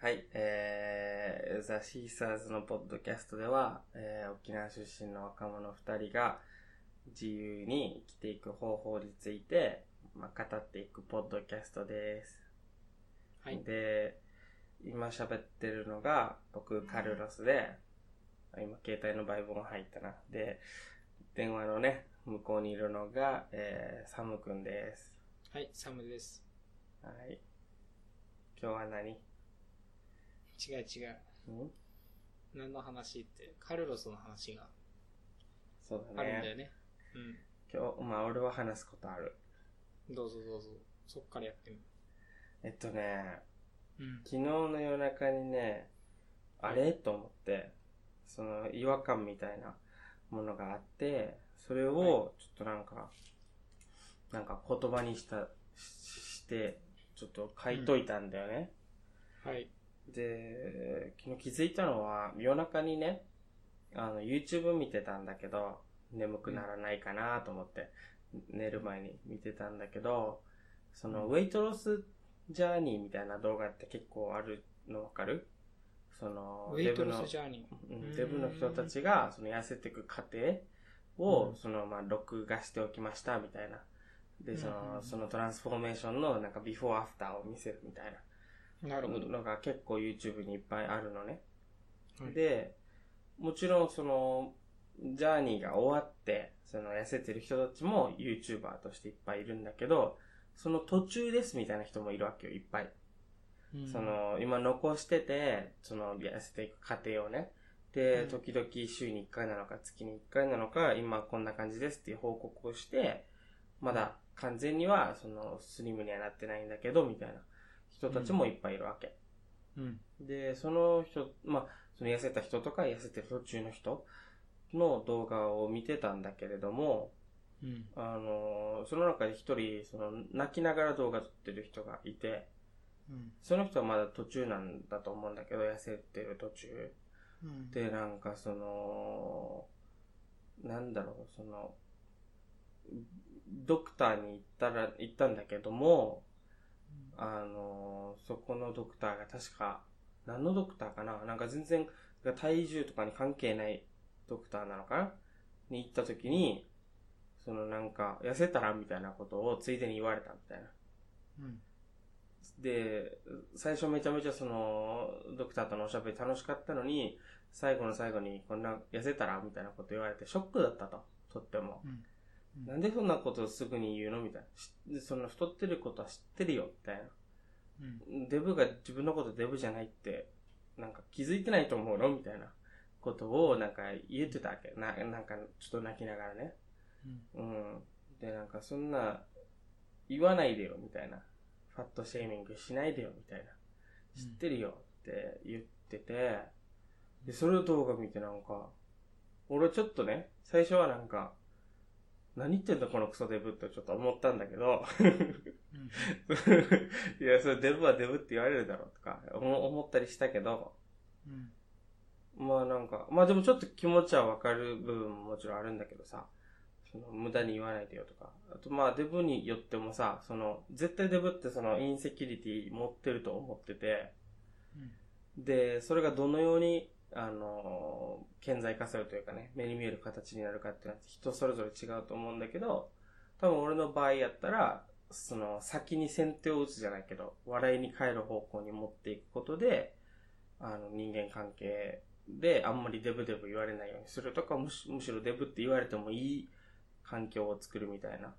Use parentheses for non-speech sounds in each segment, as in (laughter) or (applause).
はい、えー、ザ・シーサーズのポッドキャストでは、えー、沖縄出身の若者二人が自由に生きていく方法について、まあ、語っていくポッドキャストです。はい。で、今喋ってるのが、僕、カルロスで、今、携帯のバイブが入ったな。で、電話のね、向こうにいるのが、えー、サムくんです。はい、サムです。はい。今日は何？ん違う違う。何の話って、カルロスの話がそうだね。あるんだよね。今日、まあ、俺は話すことある。うん。どうぞどうぞ。そっからやってみる。えっとね、うん。昨日の夜中にね、あれ？と思って、その違和感みたいなものがあって、それをちょっとなんか、なんか言葉にした、しして、ちょっと書いといたんだよね。はい。で、昨日気づいたのは、夜中にね、あの、YouTube 見てたんだけど、眠くならないかなと思って、寝る前に見てたんだけど、その、うんウェイトロスジャーニーみたいな動画って結構あるのわかる？その、ウェイトロデブのスジャーニー。うんうんデブの人たちが、その痩せていく過程を、うんその、まあ、録画しておきました、みたいな。で、その、んそのトランスフォーメーションの、なんか、ビフォーアフターを見せるみたいな。なるほど。のが結構 YouTube にいっぱいあるのね。はいで、もちろんその、ジャーニーが終わって、その痩せてる人たちも YouTuber としていっぱいいるんだけど、その途中ですみたいな人もいるわけよ、いっぱい。うんそ、の、今残してて、その痩せていく過程をね。で、うん時々週に1回なのか月に1回なのか、今こんな感じですっていう報告をして、まだ完全にはそのスリムにはなってないんだけど、みたいな人たちもいっぱいいるわけ。うん。で、その人、まあ、その痩せた人とか痩せてる途中の人の動画を見てたんだけれども、うん。あのその中で一人、その、泣きながら動画撮ってる人がいて、うん。その人はまだ途中なんだと思うんだけど、痩せてる途中。うん。で、なんかその、なんだろう、その、ドクターに行ったら、行ったんだけども、あのそこのドクターが確か、何のドクターかな？なんか全然、体重とかに関係ないドクターなのかな？に行った時に、そのなんか、痩せたらみたいなことをついでに言われたみたいな。うん。で、最初めちゃめちゃその、ドクターとのおしゃべり楽しかったのに、最後の最後にこんな痩せたらみたいなこと言われてショックだったと。とっても。うんなんでそんなことをすぐに言うのみたいな。そんな太ってることは知ってるよ、みたいな。うん。デブが自分のことデブじゃないって、なんか気づいてないと思うの？みたいなことをなんか言ってたわけ。な、なんかちょっと泣きながらね。うん。うん。で、なんかそんな、言わないでよ、みたいな。ファットシェーミングしないでよ、みたいな。知ってるよって言ってて、で、それを動画見てなんか、俺ちょっとね、最初はなんか、何言ってんだこのクソデブってちょっと思ったんだけど、(laughs) いや、それデブはデブって言われるだろうとか思思ったりしたけど、うん。まあなんか、まあでもちょっと気持ちはわかる部分ももちろんあるんだけどさ、その無駄に言わないでよとか。あとまあデブによってもさ、その、絶対デブってそのインセキュリティ持ってると思ってて、で、それがどのように、あの、顕在化するというかね、目に見える形になるかっていうのは人それぞれ違うと思うんだけど、多分俺の場合やったら、その先に先手を打つじゃないけど、笑いに変える方向に持っていくことで、あの人間関係であんまりデブデブ言われないようにするとか、むしむしろデブって言われてもいい環境を作るみたいな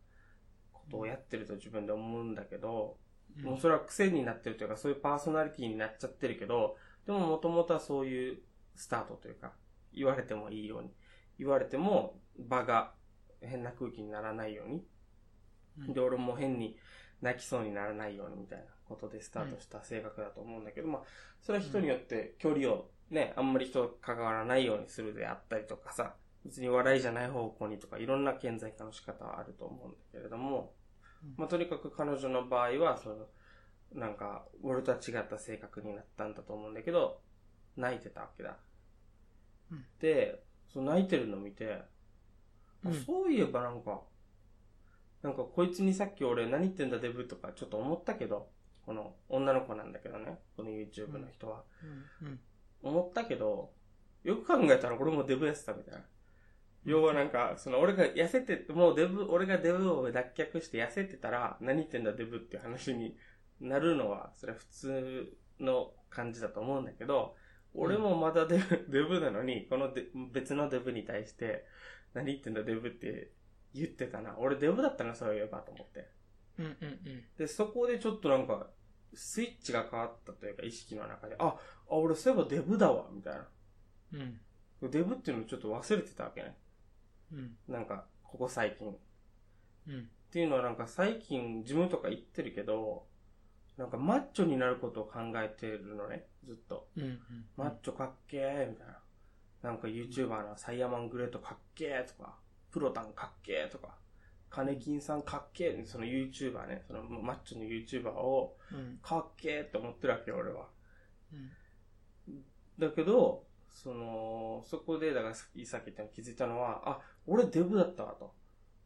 ことをやってると自分で思うんだけど、もうそれは癖になってるというか、そういうパーソナリティになっちゃってるけど、でももともとはそういうスタートというか、言われてもいいように、言われても場が変な空気にならないように、うん。で、俺も変に泣きそうにならないようにみたいなことでスタートした性格だと思うんだけど、まあ、それは人によって距離をね、あんまり人と関わらないようにするであったりとかさ、別に笑いじゃない方向にとか、いろんな顕在化の仕方はあると思うんだけれども、うん。まあ、とにかく彼女の場合は、その、なんか、俺とは違った性格になったんだと思うんだけど、泣いてたわけだ。うんで、そう泣いてるの見て、あうんそういえばなんか、なんかこいつにさっき俺何言ってんだデブとかちょっと思ったけど、この女の子なんだけどね、この YouTube の人は。うん。うん。思ったけど、よく考えたら俺もデブやってたみたいな。要はなんか、その俺が痩せて、もうデブ、俺がデブを脱却して痩せてたら、何言ってんだデブっていう話になるのは、それは普通の感じだと思うんだけど、俺もまだデブ、(laughs) デブなのに、このデ別のデブに対して、何言ってんだデブって言ってたな。俺デブだったな、そういえばと思って。うん。うん。うん。で、そこでちょっとなんか、スイッチが変わったというか、意識の中で、あ、あ、俺そういえばデブだわ、みたいな。うん。デブっていうのをちょっと忘れてたわけね。うん。なんか、ここ最近。っうん。ていうのはなんか最近、ジムとか行ってるけど、なんかマッチョになることを考えてるのね、ずっと。うん。マッチョかっけーみたいな。なんか YouTuber のサイヤマングレートかっけーとか、プロタンかっけーとか、カネキンさんかっけーその YouTuber ね、そのマッチョの YouTuber をうん。かっけーって思ってるわけよ、俺は。うん。だけど、その、そこで、だからさっきさっき言ったの気づいたのは、あ、俺デブだったわと。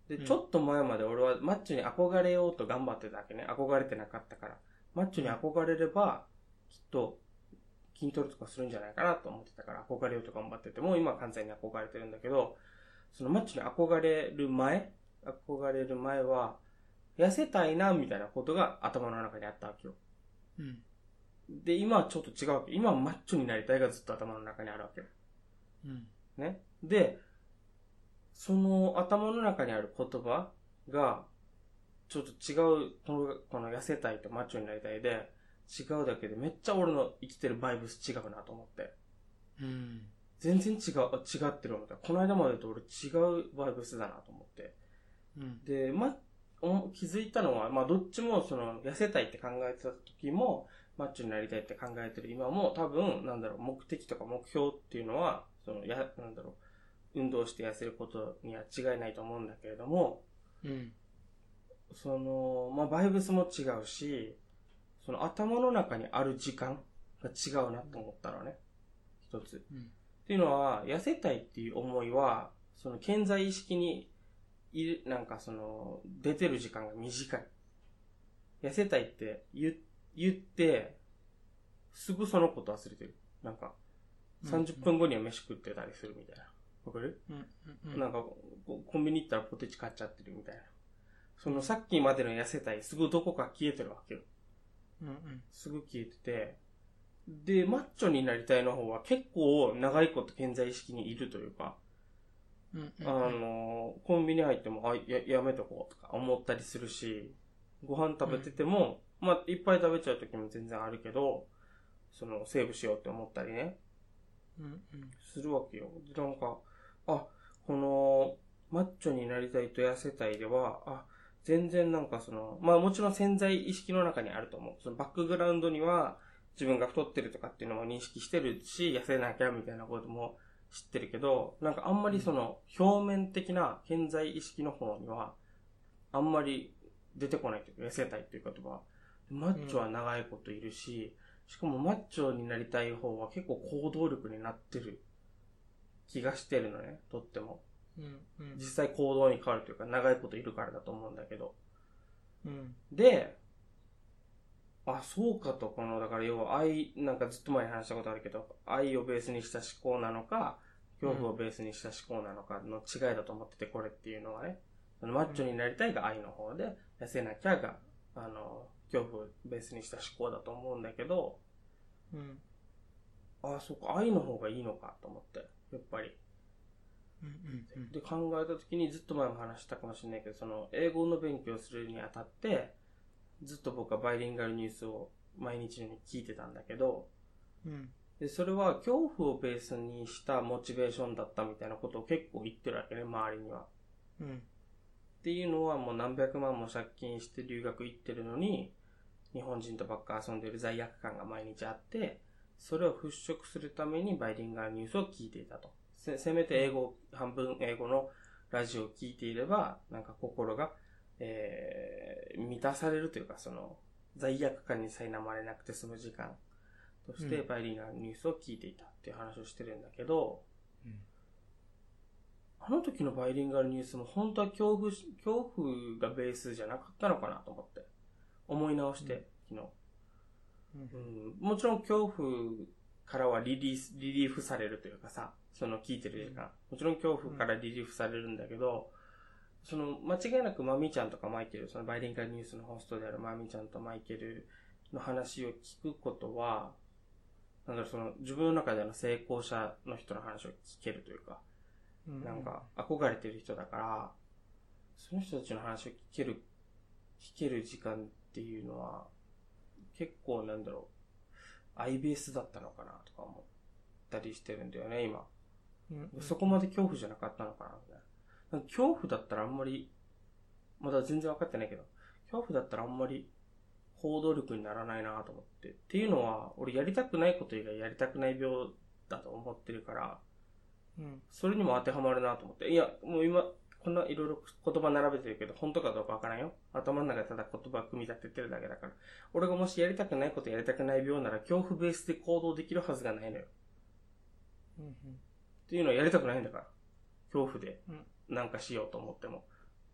で、うんちょっと前まで俺はマッチョに憧れようと頑張ってたわけね。憧れてなかったから。マッチョに憧れれば、きっと、筋トレとかするんじゃないかなと思ってたから、憧れようと頑張ってて、もう今は完全に憧れてるんだけど、そのマッチョに憧れる前、憧れる前は、痩せたいな、みたいなことが頭の中にあったわけよ。うん。で、今はちょっと違うわけ。今はマッチョになりたいがずっと頭の中にあるわけよ。うん。ね。で、その頭の中にある言葉が、ちょっと違う、この、この痩せたいとマッチョになりたいで、違うだけでめっちゃ俺の生きてるバイブス違うなと思って。うん。全然違う、あ違ってる思った。この間までと俺違うバイブスだなと思って。うん。で、ま、お気づいたのは、まあ、どっちも、その、痩せたいって考えてた時も、マッチョになりたいって考えてる今も、多分、なんだろう、目的とか目標っていうのは、その、や、なんだろう、運動して痩せることには違いないと思うんだけれども、うん。その、まあ、バイブスも違うし、その頭の中にある時間が違うなと思ったのね。一つ。うん。っていうのは、痩せたいっていう思いは、その健在意識にいる、なんかその、出てる時間が短い。痩せたいって言言って、すぐそのこと忘れてる。なんか、30分後には飯食ってたりするみたいな。わかる、うん。うん。なんかコ、コンビニ行ったらポテチ買っちゃってるみたいな。そのさっきまでの痩せたい、すぐどこか消えてるわけよ。うん。うん。すぐ消えてて、で、マッチョになりたいの方は結構長いこと健在意識にいるというか、うん。あの、コンビニ入っても、あ、や、やめとこうとか思ったりするし、ご飯食べてても、まあ、いっぱい食べちゃう時も全然あるけど、その、セーブしようって思ったりね、うん。うん。するわけよ。で、なんか、あ、この、マッチョになりたいと痩せたいでは、あ、全然なんかその、まあもちろん潜在意識の中にあると思う。そのバックグラウンドには、自分が太ってるとかっていうのも認識してるし、痩せなきゃみたいなことも知ってるけど、なんかあんまりその、表面的な潜在意識の方には、あんまり出てこないというか、痩せたいっていう言葉。マッチョは長いこといるし、しかもマッチョになりたい方は結構行動力になってる気がしてるのね、とっても。うん。うん。実際行動に変わるというか、長いこといるからだと思うんだけど。うん。で、あ、そうかと、この、だから要は愛、なんかずっと前に話したことあるけど、愛をベースにした思考なのか、恐怖をベースにした思考なのかの違いだと思ってて、これっていうのはね。そのマッチョになりたいが愛の方で、痩せなきゃが、あの、恐怖をベースにした思考だと思うんだけど、うん。あ、そうか、愛の方がいいのかと思って、やっぱり。で考えた時にずっと前も話したかもしれないけどその英語の勉強するにあたってずっと僕はバイリンガルニュースを毎日のように聞いてたんだけどうん。でそれは恐怖をベースにしたモチベーションだったみたいなことを結構言ってるわけね周りには。うん。っていうのはもう何百万も借金して留学行ってるのに日本人とばっか遊んでる罪悪感が毎日あってそれを払拭するためにバイリンガルニュースを聞いていたと。せせめて英語、半分英語のラジオを聞いていれば、なんか心が、えー、満たされるというか、その、罪悪感に苛まれなくて済む時間として、うんバイリンガルニュースを聞いていたっていう話をしてるんだけど、うんあの時のバイリンガルニュースも本当は恐怖し、恐怖がベースじゃなかったのかなと思って。思い直して、昨日。うん、もちろん恐怖からはリリース、リリーフされるというかさ、その聞いてる時間。もちろん恐怖からリリーフされるんだけど、その間違いなくマミちゃんとかマイケル、そのバイリンガルニュースのホストであるマミちゃんとマイケルの話を聞くことは、なんだろう、その自分の中での成功者の人の話を聞けるというか、なんか憧れてる人だから、その人たちの話を聞ける、聞ける時間っていうのは、結構なんだろう、アイベースだったのかなとか思ったりしてるんだよね、今。うんうんそこまで恐怖じゃなかったのかなみたいな。恐怖だったらあんまり、まだ全然分かってないけど、恐怖だったらあんまり行動力にならないなと思って。っていうのは、俺やりたくないこと以外やりたくない病だと思ってるから、うんそれにも当てはまるなと思って。いや、もう今、こんないろいろ言葉並べてるけど、本当かどうかわからんよ。頭の中でただ言葉を組み立ててるだけだから。俺がもしやりたくないことやりたくない病なら、恐怖ベースで行動できるはずがないのよ。うんっていうのはやりたくないんだから。恐怖でうんなんかしようと思っても、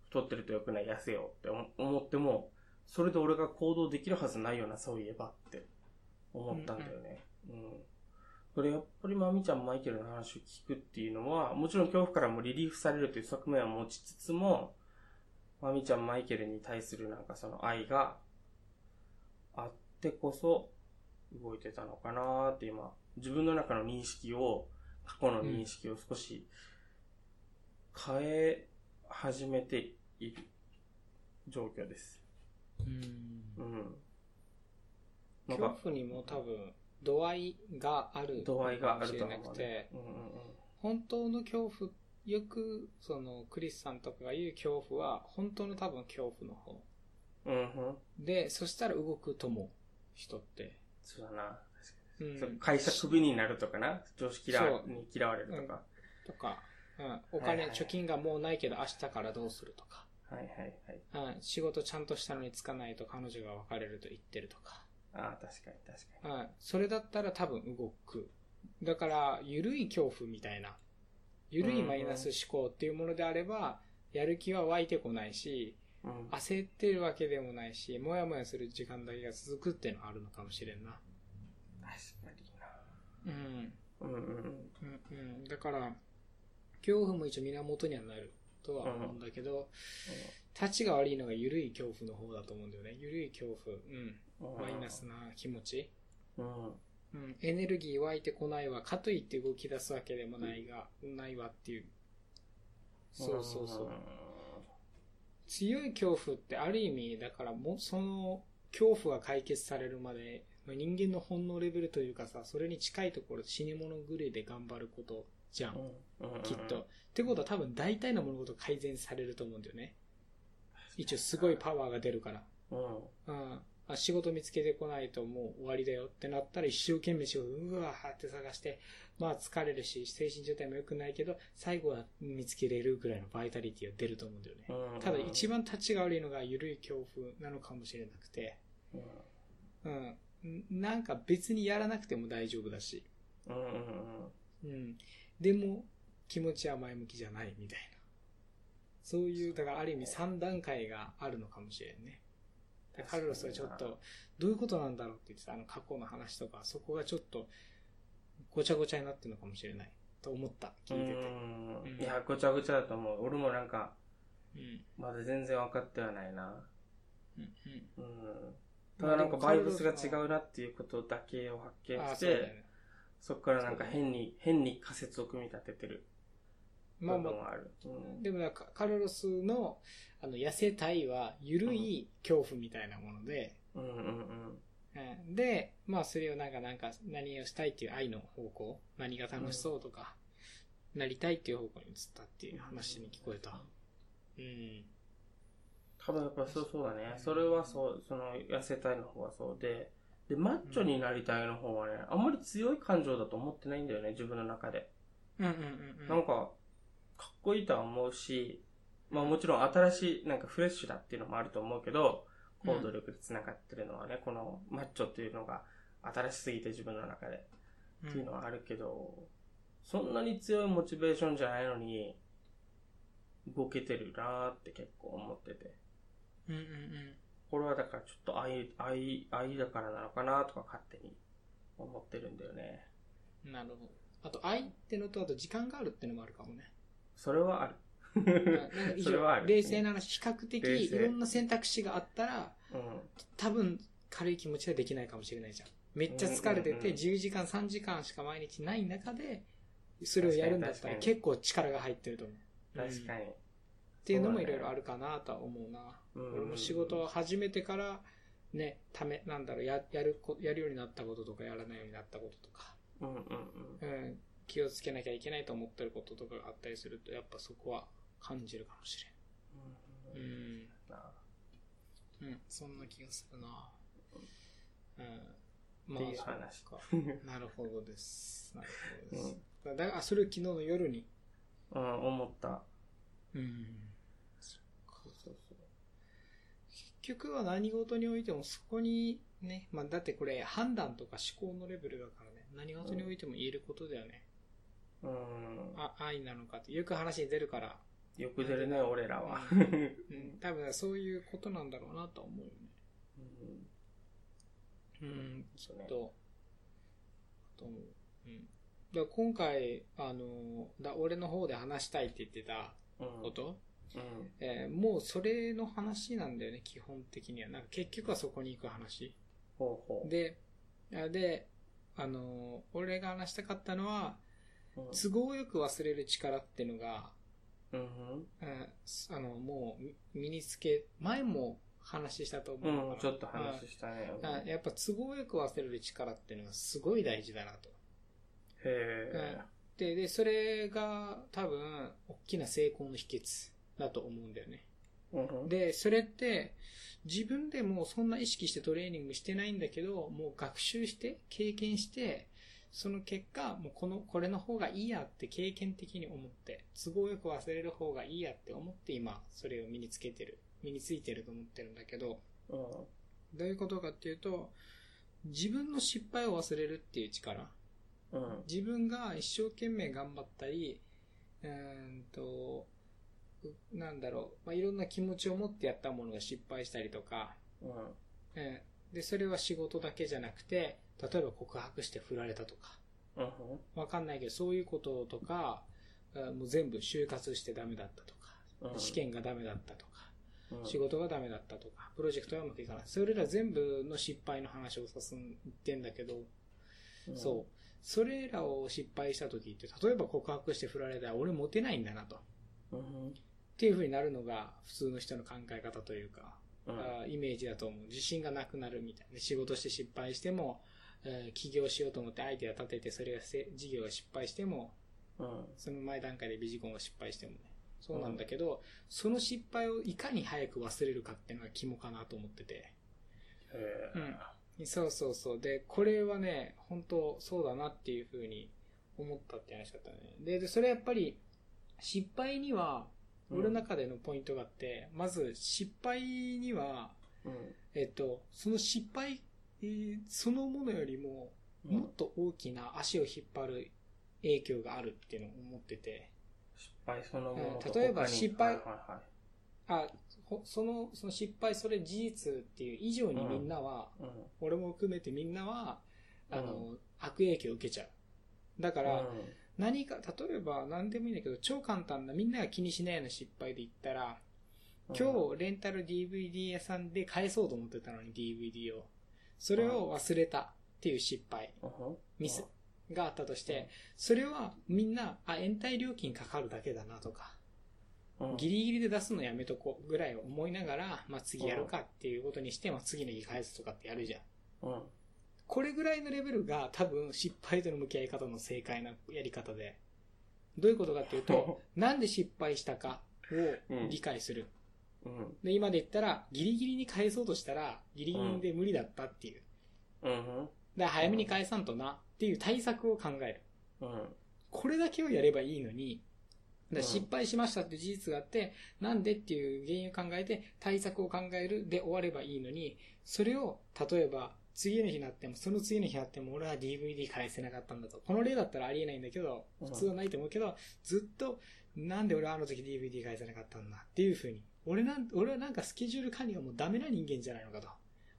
太ってると良くない、痩せようって思思っても、それで俺が行動できるはずないよな、そういえばって思ったんだよね。うん。これやっぱりまみちゃん、マイケルの話を聞くっていうのは、もちろん恐怖からもリリーフされるという側面は持ちつつも、まみちゃん、マイケルに対するなんかその愛があってこそ動いてたのかなーって今、自分の中の認識を、過去の認識を少し変え始めている状況です。うんうん。恐怖にも多分度合いがある度合いがあるかもしれなくてね。うん本当の恐怖よくそのクリスさんとかが言う恐怖は本当の多分恐怖の方うんうん。うんうん。でそしたら動くと思う人って、そうだな。うん会社クビになるとかな？上司嫌わそうに嫌われるとか。とか、うん、お金、はいはい貯金がもうないけど明日からどうするとか、はいはいはい。うん、仕事ちゃんとしたのにつかないと彼女が別れると言ってるとか、ああ、確かに確かに。うん、それだったら多分動く。だから緩い恐怖みたいな。緩いマイナス思考っていうものであれば、やる気は湧いてこないしうん。焦ってるわけでもないしもやもやする時間だけが続くっていうのはあるのかもしれんな。確かうんにな。うん。うんうん。うんうん。だから恐怖も一応源にはなるとは思うんだけど、立ちが悪いのが緩い恐怖の方だと思うんだよね。緩い恐怖。うんうんマイナスな気持ち、うん。うん、エネルギー湧いてこないわかといって動き出すわけでもないが、ないわっていう。そうそうそう。強い恐怖ってある意味だからもその恐怖が解決されるまでの人間の本能レベルというかさそれに近いところ死に物狂いで頑張ることじゃん。きっと。ってことは多分大体の物事改善されると思うんだよね。一応すごいパワーが出るから。うん。うんあ仕事見つけてこないともう終わりだよってなったら一生懸命仕事うわーって探してまあ疲れるし精神状態も良くないけど最後は見つけれるぐらいのバイタリティは出ると思うんだよね。うん。ただ一番立ちが悪いのが緩い恐怖なのかもしれなくて。うん。うんなんか別にやらなくても大丈夫だし。うん。うん。うん。うん。でも気持ちは前向きじゃないみたいな。そういうだからある意味3段階があるのかもしれんねカルロスはちょっとどういうことなんだろうって言ってたあの過去の話とかそこがちょっとごちゃごちゃになってるのかもしれないと思った聞いてて。うん。いや、ごちゃごちゃだと思う。俺もなんか、うん。まだ全然分かってはないな。うんうん。うん。ただなんかバイブスが違うなっていうことだけを発見して、そうだよね。からなんか変に、変に仮説を組み立ててるまあまあでもなんかカルロスのあの痩せたいは緩い恐怖みたいなもので、うんうんうん。うんで、まあそれをなんかなんか何をしたいっていう愛の方向、何が楽しそうとか、なりたいっていう方向に移ったっていう話に聞こえた。うん。多分やっぱそうそうだね。それはそう、その痩せたいの方はそうで、で、マッチョになりたいの方はね、あんまり強い感情だと思ってないんだよね、自分の中で。うんうんうんうん。なんか、かっこいいとは思うし、まあもちろん新しい、なんかフレッシュだっていうのもあると思うけど、行動力で繋がってるのはね、このマッチョっていうのが新しすぎて自分の中でっていうのはあるけど、そんなに強いモチベーションじゃないのに、動けてるなーって結構思ってて。うんうんこれはだからちょっと愛、愛、愛だからなのかなとか勝手に思ってるんだよね。なるほど。あと、愛ってのと、あと時間があるってのもあるかもね。それはある。それはある上冷静な話、比較的いろんな選択肢があったら、うん。多分軽い気持ちはできないかもしれないじゃん。めっちゃ疲れてて、うんうんうん10時間、3時間しか毎日ない中で、それをやるんだったら結構力が入ってると思う。確かに。うんっていうのもいろいろあるかなとは思うな。うん俺も仕事を始めてから、ね、ため、なんだろう、や、やるこ、やるようになったこととか、やらないようになったこととか、うんうんうん。うん、気をつけなきゃいけないと思ってることとかがあったりすると、やっぱそこは感じるかもしれん。うん。なうん、そんな気がするな。うん。っていう話か (laughs) なるほどです。なるほどです。だから、それを昨日の夜に。うん、思った。うん。そうそうそう。結局は何事においてもそこにね、まあだってこれ判断とか思考のレベルだからね、何事においても言えることだよね。うん。あ、愛なのかって、よく話に出るから、よく出るね、俺らは。うん、多分そういうことなんだろうなと思うよね。うんうん、そうねと、と思う。うん。だ今回、あの、だ俺の方で話したいって言ってたうん。こと、うん。えーもうそれの話なんだよね、基本的には。なんか結局はそこに行く話。ほうほう。で、あで、あの、俺が話したかったのは、うん、都合よく忘れる力っていうのが、うんうんあの、もうみ身につけ、前も話したと思ううん。ちょっと話したね。やっぱ都合よく忘れる力っていうのがすごい大事だなと。へえ。で、で、それが多分、大きな成功の秘訣だと思うんだよね。うん。で、それって、自分でもそんな意識してトレーニングしてないんだけど、もう学習して、経験して、その結果、もうこの、これの方がいいやって経験的に思って、都合よく忘れる方がいいやって思って今、それを身につけてる、身についてると思ってるんだけど、うん。どういうことかっていうと、自分の失敗を忘れるっていう力。うん。自分が一生懸命頑張ったり、うーんと、うなんだろう、まあ、いろんな気持ちを持ってやったものが失敗したりとか、うん。えーで、それは仕事だけじゃなくて、例えば告白して振られたとか、うん。わかんないけど、そういうこととか、あもう全部就活してダメだったとか、うん試験がダメだったとか、うん。仕事がダメだったとか、プロジェクトがうまくいかない。それら全部の失敗の話をさすんってんだけど、うんそう。それらを失敗した時って、例えば告白して振られたら俺モテないんだなと。っうん。ていう風になるのが普通の人の考え方というか、うん。あイメージだと思う。自信がなくなるみたいな。仕事して失敗しても、えー起業しようと思ってアイデア立てて、それがせ事業が失敗しても、うん。その前段階でビジコンが失敗してもね。そうなんだけど、その失敗をいかに早く忘れるかっていうのが肝かなと思ってて。へえ。そうそうそう。で、これはね、本当そうだなっていうふうに思ったって話だったね。で、でそれやっぱり、失敗には、俺の中でのポイントがあって、まず失敗には、うん。えっと、その失敗、えーそのものよりも、もっと大きな足を引っ張る影響があるっていうのを思ってて、失敗そのものとうん。例えば失敗はいはいはい。あ、ほその、その失敗、それ事実っていう以上にみんなは、うん。俺も含めてみんなは、あの、う悪影響を受けちゃう。だから、うん何か、例えば何でもいいんだけど、超簡単なみんなが気にしないような失敗で言ったら、今日レンタル DVD 屋さんで返そうと思ってたのに DVD を。それを忘れたっていう失敗、うん。ミスがあったとして、それはみんな、あ、延滞料金かかるだけだなとか、うん。ギリギリで出すのやめとこうぐらい思いながら、まあ次やるかっていうことにして、まあ次の日返すとかってやるじゃん。うんこれぐらいのレベルが多分失敗との向き合い方の正解なやり方で、どういうことかっていうと、(laughs) なんで失敗したかを理解する。うん。で、今で言ったら、ギリギリに返そうとしたら、ギリギリで無理だったっていう。うん。だから早めに返さんとなっていう対策を考える。うん。これだけをやればいいのに、だ失敗しましたって事実があって、なんでっていう原因を考えて対策を考えるで終わればいいのに、それを、例えば、次の日になっても、その次の日になっても俺は DVD 返せなかったんだと。この例だったらありえないんだけど、うん普通はないと思うけど、ずっと、なんで俺はあの時 DVD 返せなかったんだっていうふうに俺なん、俺はなんかスケジュール管理がもうダメな人間じゃないのかと。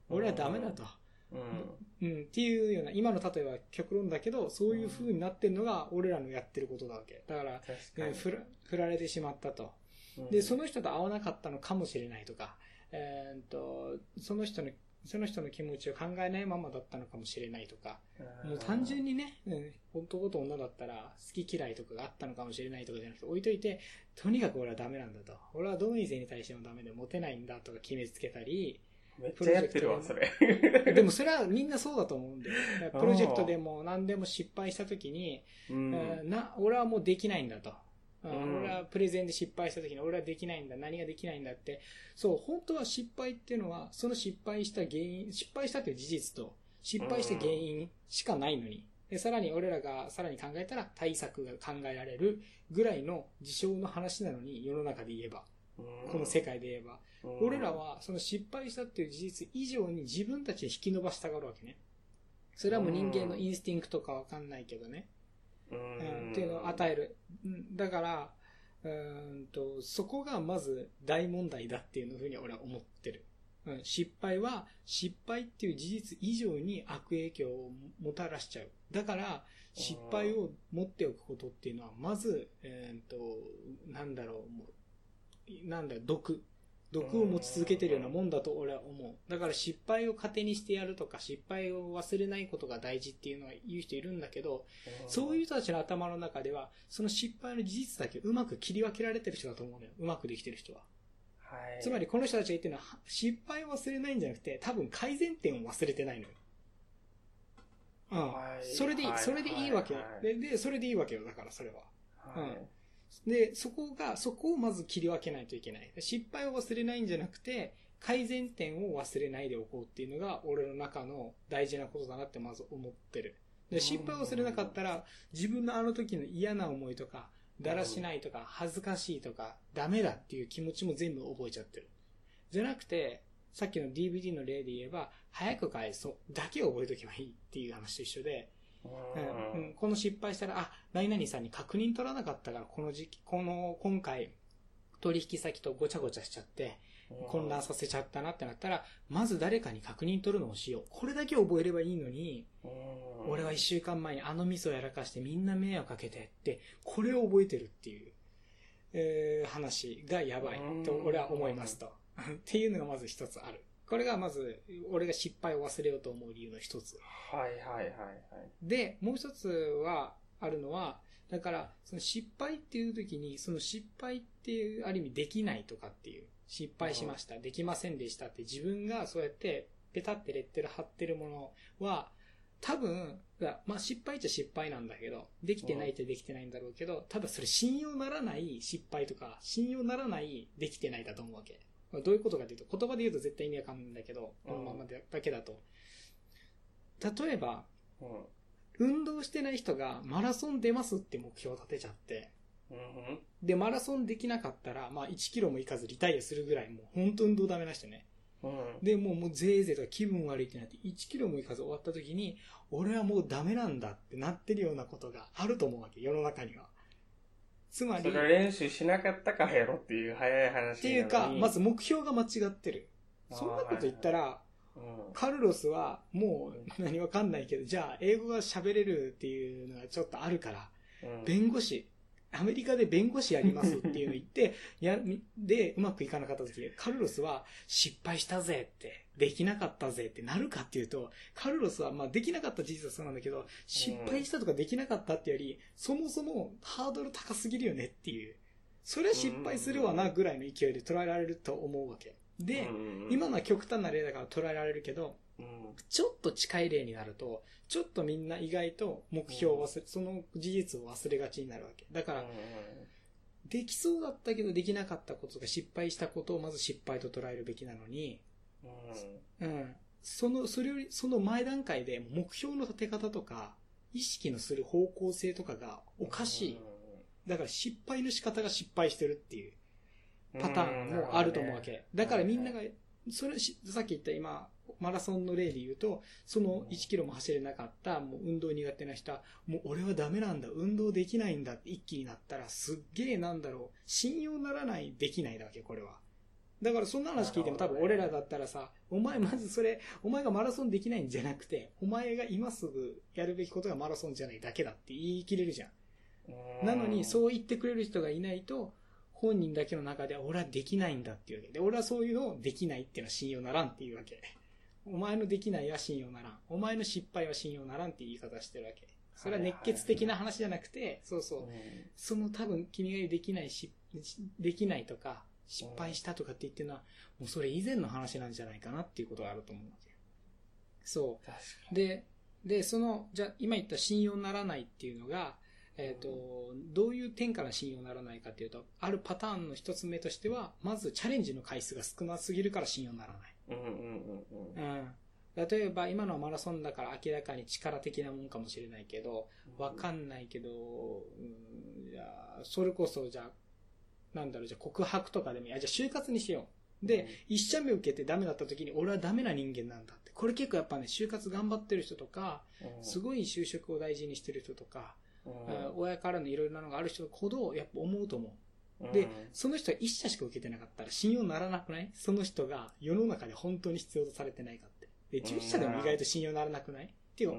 俺はダメだと。うん。うん、っていうような、今の例えば極論だけど、そういう風になってんのが俺らのやってることだわけ。だから、確か振ら振られてしまったと。うんで、その人と会わなかったのかもしれないとか、えーっと、その人の、その人の気持ちを考えないままだったのかもしれないとか、もう単純にね、うん、男と女だったら好き嫌いとかがあったのかもしれないとかじゃなくて置いといて、とにかく俺はダメなんだと。俺はどの異性に対してもダメでモテないんだとか決めつけたり、めっちゃやってるわ、それ。でもそれはみんなそうだと思うんだよ。プロジェクトでも何でも失敗した時に、な、俺はもうできないんだと。うんうん俺はプレゼンで失敗した時に俺はできないんだ、何ができないんだって。そう、本当は失敗っていうのは、その失敗した原因、失敗したという事実と、失敗した原因しかないのに。で、さらに俺らがさらに考えたら対策が考えられるぐらいの事象の話なのに、世の中で言えば、この世界で言えば、うん俺らはその失敗したっていう事実以上に自分たちで引き伸ばしたがるわけね。それはもう人間のインスティンクトかわかんないけどね。うんっていうのを与える。だから、うんと、そこがまず大問題だっていうふうに俺は思ってる。うん、失敗は、失敗っていう事実以上に悪影響をもたらしちゃう。だから、失敗を持っておくことっていうのは、まず、えー、と、なんだろう、もう、なんだろう、毒。毒を持ち続けてるようなもんだと俺は思う。だから失敗を糧にしてやるとか、失敗を忘れないことが大事っていうのは言う人いるんだけど、そういう人たちの頭の中では、その失敗の事実だけうまく切り分けられてる人だと思うのよ。うまくできてる人は。はい。つまりこの人たちが言ってるのは、失敗を忘れないんじゃなくて、多分改善点を忘れてないのよ。うん。はいそれでいい、はいそれでいいわけよは。いで、で、それでいいわけよ。だからそれは。はいで、そこが、そこをまず切り分けないといけない。失敗を忘れないんじゃなくて、改善点を忘れないでおこうっていうのが、俺の中の大事なことだなってまず思ってる。で、失敗を忘れなかったら、自分のあの時の嫌な思いとか、だらしないとか、恥ずかしいとか、ダメだっていう気持ちも全部覚えちゃってる。じゃなくて、さっきの DVD の例で言えば、早く返そうだけを覚えとけばいいっていう話と一緒で、ううんん、この失敗したら、あ、何々さんに確認取らなかったから、この時期、この、今回、取引先とごちゃごちゃしちゃって、混乱させちゃったなってなったら、まず誰かに確認取るのをしよう。これだけ覚えればいいのに、うん俺は一週間前にあのミスをやらかしてみんな迷惑かけてって、これを覚えてるっていう、えー話がやばいと俺は思いますと。(laughs) っていうのがまず一つある。これがまず、俺が失敗を忘れようと思う理由の一つ。はいはいはいはい。で、もう一つは、あるのは、だから、その失敗っていう時に、その失敗っていう、ある意味できないとかっていう、失敗しました、できませんでしたって自分がそうやって、ペタってレッテル貼ってるものは、多分、まあ失敗っちゃ失敗なんだけど、できてないってできてないんだろうけど、ただそれ信用ならない失敗とか、信用ならないできてないだと思うわけ。まあどういうことかというと、言葉で言うと絶対意味わかんないんだけど、このままでだけだと。例えば、うん運動してない人がマラソン出ますって目標を立てちゃって、うんで、マラソンできなかったら、まあ1キロも行かずリタイアするぐらい、もう本当運動ダメな人ね。うんで、もう、もうぜいぜいとか気分悪いってなって、1キロも行かず終わった時に、俺はもうダメなんだってなってるようなことがあると思うわけ、世の中には。つまり、っそれ練習しなかったからやろっていう早い話なのに。ていうか、まず目標が間違ってる。そんなこと言ったら、うん。カルロスはもう何わかんないけど、じゃあ英語が喋れるっていうのはちょっとあるから、うん。弁護士、アメリカで弁護士やりますっていうの言って、(laughs) や、で、うまくいかなかった時、カルロスは失敗したぜって、できなかったぜってなるかっていうと、カルロスはまあできなかった事実はそうなんだけど、失敗したとかできなかったってより、そもそもハードル高すぎるよねっていう。それは失敗するわなぐらいの勢いで捉えられると思うわけ。で、うん今のは極端な例だから捉えられるけど、うんちょっと近い例になると、ちょっとみんな意外と目標を忘れ、その事実を忘れがちになるわけ。だから、できそうだったけどできなかったことが失敗したことをまず失敗と捉えるべきなのに、うんうん。その、それより、その前段階で目標の立て方とか、意識のする方向性とかがおかしい。だから失敗の仕方が失敗してるっていうパターンもあると思うわけ。だからみんなが、それし、さっき言った今、マラソンの例で言うと、その1キロも走れなかった、もう運動苦手な人は、もう俺はダメなんだ、運動できないんだって一気になったら、すっげえなんだろう、信用ならない、できないだわけ、これは。だからそんな話聞いても多分俺らだったらさ、お前まずそれ、お前がマラソンできないんじゃなくて、お前が今すぐやるべきことがマラソンじゃないだけだって言い切れるじゃん。なのに、うそう言ってくれる人がいないと、本人だけの中では俺はできないんだっていうわけで、俺はそういうのをできないっていうのは信用ならんっていうわけ。お前のできないは信用ならん。お前の失敗は信用ならんっていう言い方してるわけ。それは熱血的な話じゃなくて、そうそう。んその多分君ができないし、できないとか、失敗したとかって言ってるのは、もうそれ以前の話なんじゃないかなっていうことがあると思うわけ。そう。で、で、その、じゃあ今言った信用ならないっていうのが、えっ、と、どういう点から信用ならないかっていうと、あるパターンの一つ目としては、まずチャレンジの回数が少なすぎるから信用ならない。に。うんうんうんうん。うん。例えば今のはマラソンだから明らかに力的なもんかもしれないけど、わかんないけど、うん、じゃあ、それこそじゃあ、なんだろう、じゃあ告白とかでもいい。あ、じゃあ就活にしよう。で、一社目受けてダメだった時に、俺はダメな人間なんだって。これ結構やっぱね、就活頑張ってる人とか、うんすごい就職を大事にしてる人とか、親からのいろいろなのがある人ほど、やっぱ思うと思う。うんで、その人は一社しか受けてなかったら信用ならなくない？その人が世の中で本当に必要とされてないかって。で、10社でも意外と信用ならなくない？っていう。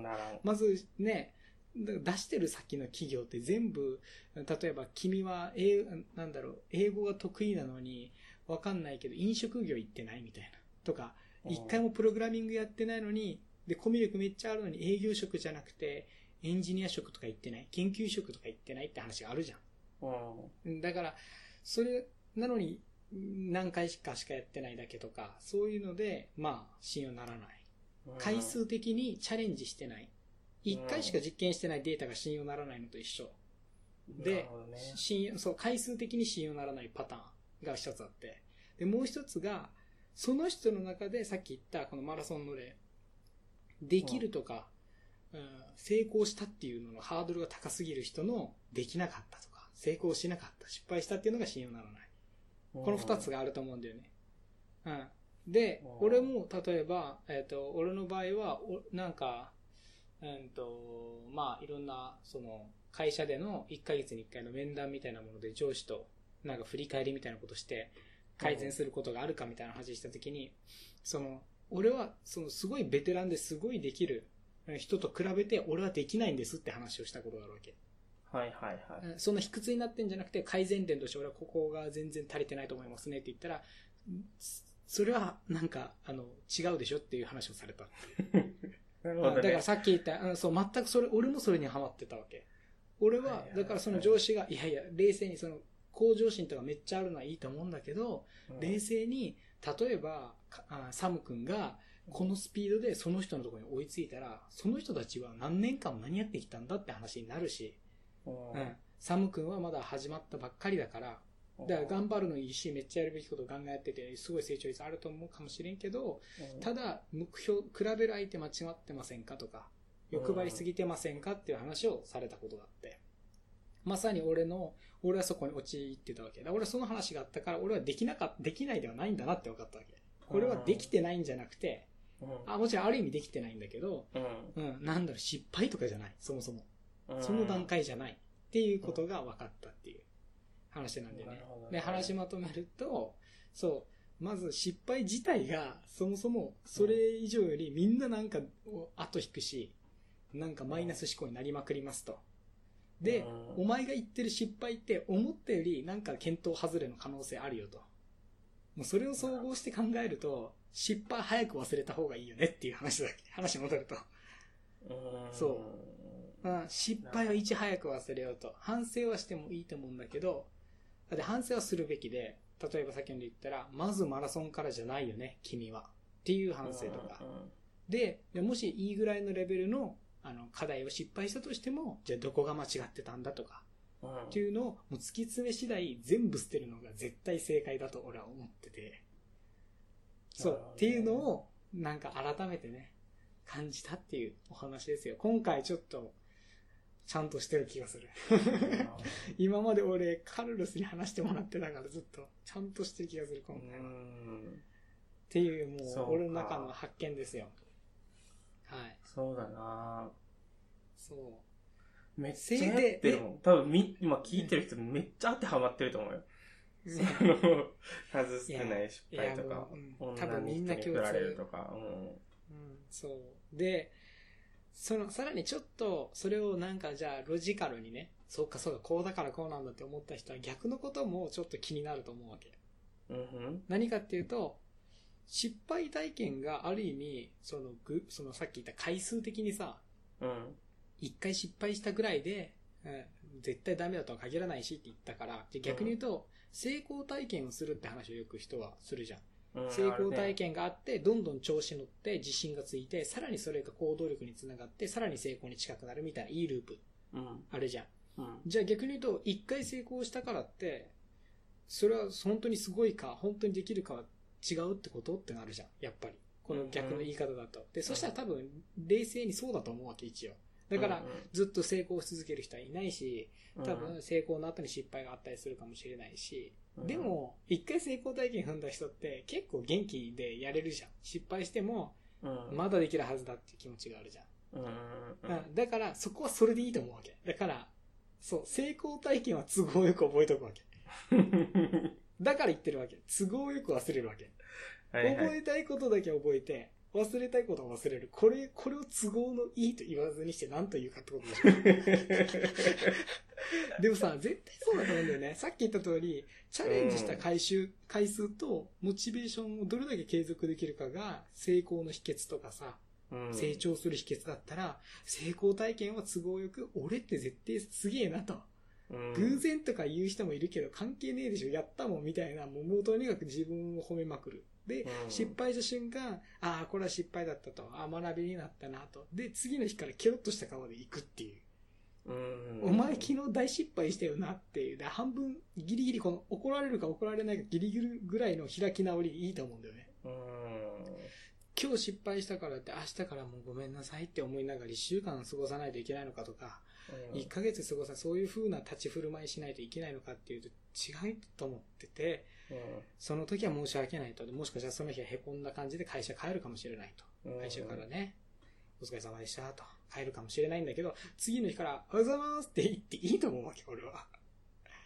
まずね、だ出してる先の企業って全部、例えば君は英、なんだろう、英語が得意なのに、わかんないけど飲食業行ってないみたいな。とか、うん一回もプログラミングやってないのに、で、コミュ力めっちゃあるのに営業職じゃなくて、エンジニア職とか行ってない、研究職とか行ってないって話があるじゃん。うんだから、それなのに何回かしかやってないだけとか、そういうので、まあ、信用ならない。回数的にチャレンジしてない。一回しか実験してないデータが信用ならないのと一緒。なでね、信用、そう、回数的に信用ならないパターンが一つあって。で、もう一つが、その人の中でさっき言ったこのマラソンの例、できるとか、うん成功したっていうののハードルが高すぎる人のできなかったとか、成功しなかった、失敗したっていうのが信用ならない。この二つがあると思うんだよね。うん。でう、ん俺も、例えば、えっ、と、俺の場合は、おなんか、うんと、まあ、いろんな、その、会社での1ヶ月に1回の面談みたいなもので上司と、なんか振り返りみたいなことして、改善することがあるかみたいな話したときに、その、俺は、その、すごいベテランですごいできる人と比べて、俺はできないんですって話をしたことがあるわけ。はいはいはい。そんな卑屈になってんじゃなくて、改善点として俺はここが全然足りてないと思いますねって言ったら、んそれはなんか、あの、違うでしょっていう話をされた。(laughs) なるほどね。だからさっき言った、うんそう、全くそれ、俺もそれにハマってたわけ。俺はだからその上司が、いやいや、冷静にその、向上心とかめっちゃあるのはいいと思うんだけど、うん冷静に、例えば、かあサム君が、このスピードでその人のところに追いついたら、その人たちは何年間も何やってきたんだって話になるし、うんうん、サム君はまだ始まったばっかりだから、だから頑張るのいいし、めっちゃやるべきことを考えてて、すごい成長率あると思うかもしれんけど、うんただ、目標、比べる相手間違ってませんかとか、欲張りすぎてませんかっていう話をされたことがあって。まさに俺の、俺はそこに陥ってたわけ。だ俺はその話があったから、俺はできなかできないではないんだなって分かったわけ。これはできてないんじゃなくて、うんあ、もちろんある意味できてないんだけど、うんうん、なんだろう、失敗とかじゃない、そもそも。うんその段階じゃないっていうことが分かったっていう話なんでね。ねで、話まとめると、そう、まず失敗自体がそもそもそれ以上よりみんななんか後引くし、なんかマイナス思考になりまくりますと。で、うんお前が言ってる失敗って思ったよりなんか検討外れの可能性あるよと。もうそれを総合して考えると、失敗早く忘れた方がいいよねっていう話だけ。(laughs) 話戻ると。うんそううん、失敗はいち早く忘れようと。反省はしてもいいと思うんだけど、だって反省はするべきで、例えば先ほど言ったら、まずマラソンからじゃないよね、君は。っていう反省とか。で、でもしいいぐらいのレベルのあの課題を失敗したとしても、じゃあどこが間違ってたんだとか、っていうのをもう突き詰め次第全部捨てるのが絶対正解だと俺は思ってて。そう。っていうのを、なんか改めてね、感じたっていうお話ですよ。今回ちょっと、ちゃんとしてる気がする。(laughs) 今まで俺、カルロスに話してもらってたからずっと、ちゃんとしてる気がする、今う回は。っんていう、もう、俺の中の発見ですよ。はい。そうだなそう。めっちゃやってるもん。多分み、今聞いてる人めっちゃ当てはまってると思うよ。その、数少ない失敗とかううん、女多分みんなに人に振られるとか、うん。うん、そう。で、その、さらにちょっと、それをなんかじゃあ、ロジカルにね、そうかそうか、こうだからこうなんだって思った人は逆のこともちょっと気になると思うわけ。うん。何かっていうと、失敗体験がある意味、そのぐ、そのさっき言った回数的にさ、うん。一回失敗したぐらいで、うん絶対ダメだとは限らないしって言ったから、で逆に言うと、成功体験をするって話をよく人はするじゃん。うん成功体。験があって、どんどん調子乗って自信がついて、さらにそれが行動力につながって、さらに成功に近くなるみたいないいループねあるじゃん。うん。うん。じゃあ逆に言うと、一回成功したからって、それは本当にすごいか、本当にできるかは違うってことってなるじゃん。やっぱり。この逆の言い方だと。で、そしたら多分、冷静にそうだと思うわけ、一応。だからうん、ずっと成功し続ける人はいないし、うん、多分成功の後に失敗があったりするかもしれないし、うんで、も、一回成功体験踏んだ人って結構元気でやれるじゃん。失敗しても、うん、まだできるはずだっていう気持ちがあるじゃん。だから、そこはそれでいいと思うわけ。だから、そう、成功体験は都合よく覚えとくわけ。うん。だから言ってるわけ。都合よく忘れるわけ。覚えたいことだけ覚えて、忘れたいことは忘れる。これ、これを都合のいいと言わずにして何と言うかってことでしょ。(laughs) でもさ、絶対そうだと思うんだよね。さっき言った通り、チャレンジした回収、回数と、モチベーションをどれだけ継続できるかが、成功の秘訣とかさ、うん成長する秘訣だったら、成功体験は都合よく、俺って絶対すげえなと。うん偶然とか言う人もいるけど、関係ねえでしょ、やったもんみたいな、もうもうとにかく自分を褒めまくる。で、うん失敗した瞬間、ああ、これは失敗だったと。ああ、学びになったなと。で、次の日からケロッとした顔で行くっていう。うんお前昨日大失敗したよなっていう。で、半分、ギリギリこの怒られるか怒られないかギリギリぐらいの開き直りいいと思うんだよね。うん。今日失敗したからって明日からもうごめんなさいって思いながら一週間過ごさないといけないのかとか、うん1ヶ月過ごさそういう風な立ち振る舞いしないといけないのかっていうと違いと思ってて、その時は申し訳ないと。もしかしたらその日は凹んだ感じで会社帰るかもしれないと。うん会社からね、お疲れ様でしたと。帰るかもしれないんだけど、次の日から、おはようございますって言っていいと思うわけ、俺は。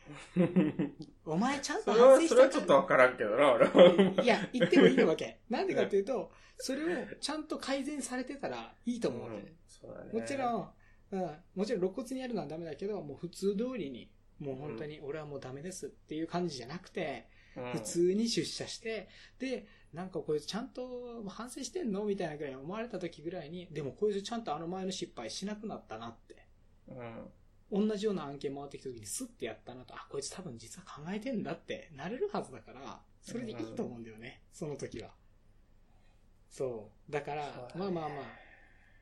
(laughs) お前ちゃんとそれは、反省したそれはちょっとわからんけどな、俺は。いや、言ってもいいわけ。なんでかっていうと、それをちゃんと改善されてたらいいと思うわけ。うんね。もちろん、うん、もちろん露骨にやるのはダメだけど、もう普通通りに、もう本当に俺はもうダメですっていう感じじゃなくて、うん、普通に出社して、で、なんかこいつちゃんと反省してんのみたいなぐらい思われた時ぐらいに、でもこいつちゃんとあの前の失敗しなくなったなって。うん。同じような案件回ってきた時にスッてやったなと、あ、こいつ多分実は考えてんだってなれるはずだから、それでいいと思うんだよね、その時は。そう。だから、ねまあまあまあ、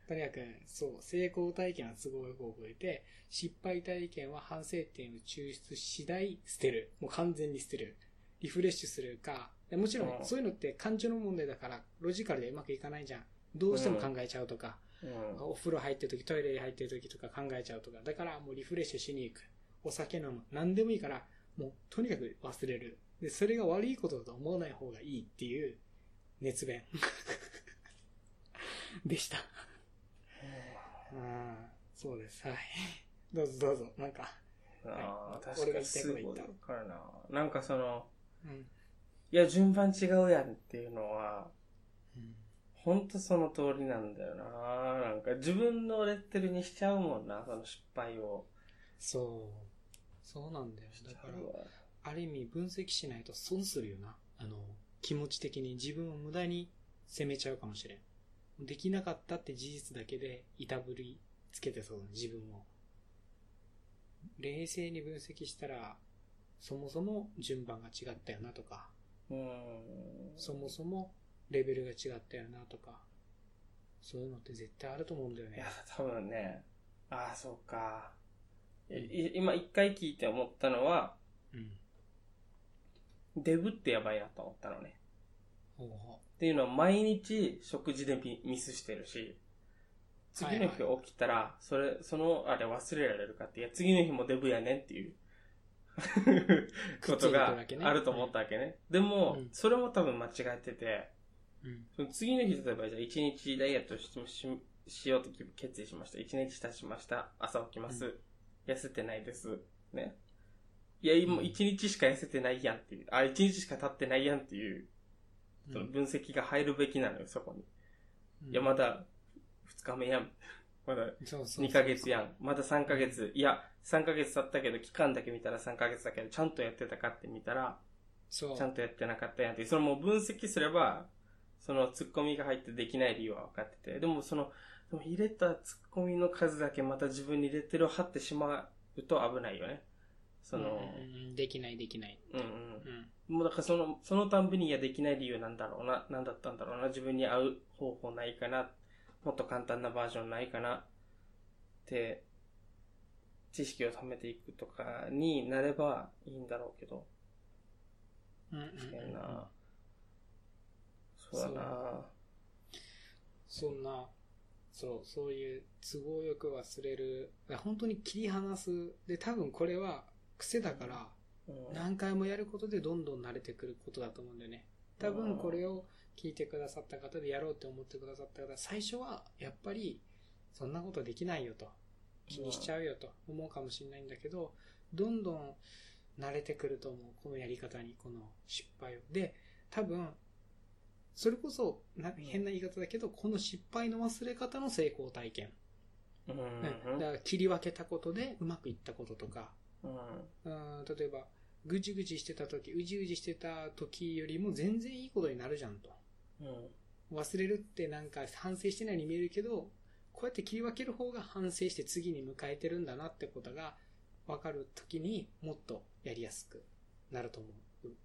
とにかく、そう、成功体験は都合よく覚えて、失敗体験は反省点を抽出次第捨てる。もう完全に捨てる。リフレッシュするか、でもちろうんんそういうのって感情の問題だから、ロジカルでうまくいかないじゃん。どうしても考えちゃうとか、うん。お風呂入ってる時、トイレに入ってる時とか考えちゃうとか。だからもうリフレッシュしに行く。お酒飲む。何でもいいから、もうとにかく忘れる。で、それが悪いことだと思わない方がいいっていう熱弁。(laughs) でした。うん、そうです。はい。どうぞどうぞ。なんか。ああ、はい確かにすごいわかるな。なんかその、うん。いや、順番違うやんっていうのは、うんほんとその通りなんだよな。なんか自分のレッテルにしちゃうもんな、その失敗を。そう。そうなんだよ。だから、ある意味分析しないと損するよな。あの、気持ち的に自分を無駄に責めちゃうかもしれん。できなかったって事実だけでいたぶりつけてそうだね、自分を。冷静に分析したら、そもそも順番が違ったよなとか、うん。そもそもレベルが違ったよなとか、そういうのって絶対あると思うんだよねいや。、多分ね、ああ、そうか。今一回聞いて思ったのは、うん。デブってやばいなと思ったのね。ほうほっていうのは毎日食事でミミスしてるし、次の日はい起きたら、それ、そのあれ忘れられるかって、いや、次の日もデブやねんっていう (laughs) ことがあると思ったわけね。でもうん、それも多分間違ってて。その次の日、例えばじゃあ一日ダイエットしししようと決意しました。一日経ちました。朝起きます。痩せてないです。ね。いや、今1日しか痩せてないやんっていう、あ、1日しか経ってないやんっていう、その分析が入るべきなのよ、そこに。うんいや、まだ2日目やん。まだそうそうそう2ヶ月やん。まだ3ヶ月。いや、3ヶ月経ったけど、期間だけ見たら3ヶ月だけど、ちゃんとやってたかって見たら、そう。ちゃんとやってなかったやんって。それもう分析すれば、そのツッコミが入ってできない理由は分かってて。でもその、でも入れたツッコミの数だけまた自分にレッテルを貼ってしまうと危ないよね。その、うんできないできない。うんうん。うん。もうだからその、そのたんびにいやできない理由なんだろうな、なんだったんだろうな、自分に合う方法ないかな、もっと簡単なバージョンないかな、って、知識を貯めていくとかになればいいんだろうけど、うんうんうん確かにな。そうだな。そんな、そう、そういう都合よく忘れる。本当に切り離す。で、多分これは癖だから、うん何回もやることでどんどん慣れてくることだと思うんだよね。多分これを聞いてくださった方でやろうって思ってくださった方、最初はやっぱりそんなことできないよと、気にしちゃうよと思うかもしれないんだけど、どんどん慣れてくると思う。このやり方に、この失敗を。で、多分、それこそな変な言い方だけど、この失敗の忘れ方の成功体験。うんうんだから切り分けたことでうまくいったこととか、うんうん例えば、ぐじぐじしてた時、うじうじしてた時よりも全然いいことになるじゃんと。うん忘れるってなんか反省してないように見えるけど、こうやって切り分ける方が反省して次に迎えてるんだなってことが分かる時にもっとやりやすくなると思う。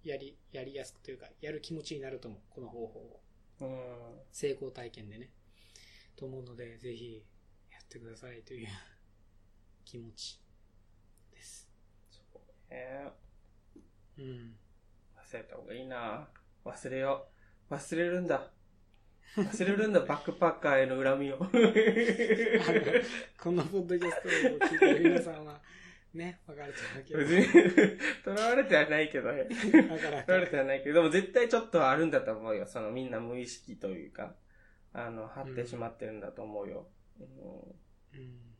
やり、やりやすくというか、やる気持ちになると思う。この方法を。成功体験でね。と思うので、ぜひやってくださいという気持ちです。そうね。うん。忘れた方がいいな忘れよう。忘れるんだ。(laughs) 忘れるんだ、バックパッカーへの恨みを。(laughs) このポッドキャストを聞いてる皆さんは、ね、分かると思うけど。別に、囚われてはないけどね。囚われてはないけど、でも絶対ちょっとあるんだと思うよ。そのみんな無意識というか、あの、張ってしまってるんだと思うよ。うん、うん。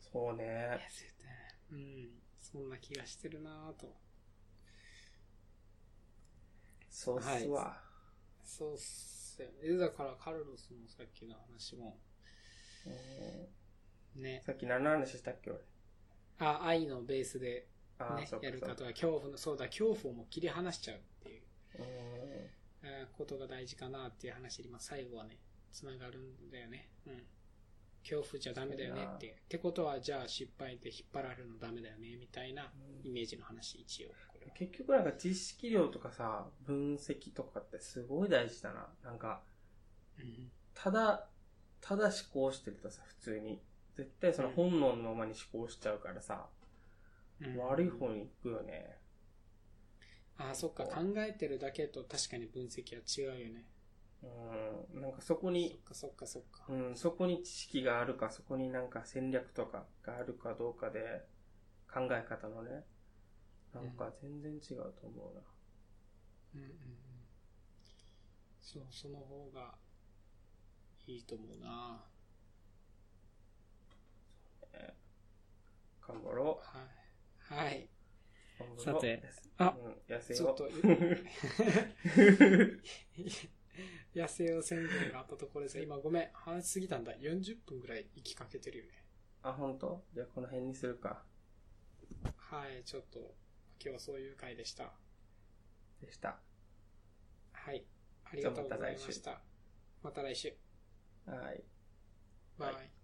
そうねうん。そんな気がしてるなぁと。そうっすわ。そうっすよね。だからカルロスのさっきの話も、うんね。さっき何の話したっけ俺？あ、愛のベースで、ねやるか方は恐怖の、そうだ、恐怖をもう切り離しちゃうっていう、ことが大事かなっていう話に、まあ最後はね、つながるんだよね。うん。恐怖じゃダメだよねって。ってことは、じゃあ失敗で引っ張られるのダメだよね、みたいなイメージの話、一応。結局なんか知識量とかさ、分析とかってすごい大事だな。なんか、うん。ただ、ただ思考してるとさ、普通に。絶対その本能のままに思考しちゃうからさ、うん悪い方に行くよね。ああ、そっか、考えてるだけと確かに分析は違うよね。うん。なんかそこそっに、かそっかそっか。うん、そこに知識があるか、そこになんか戦略とかがあるかどうかで、考え方のね、なんか全然違うと思うな。うんうんうん。そう、その方がいいと思うな。頑張ろはい。はい。さてあうん、痩せよう。ちょっと、(laughs) (laughs) 野生を宣言があったところですが、今ごめん、話しすぎたんだ。40分ぐらい息かけてるよね。あ、本当？じゃあこの辺にするか。はい、ちょっと、今日はそういう回でした。でした。はい。ありがとうございました。また来週。はい。バイ。はい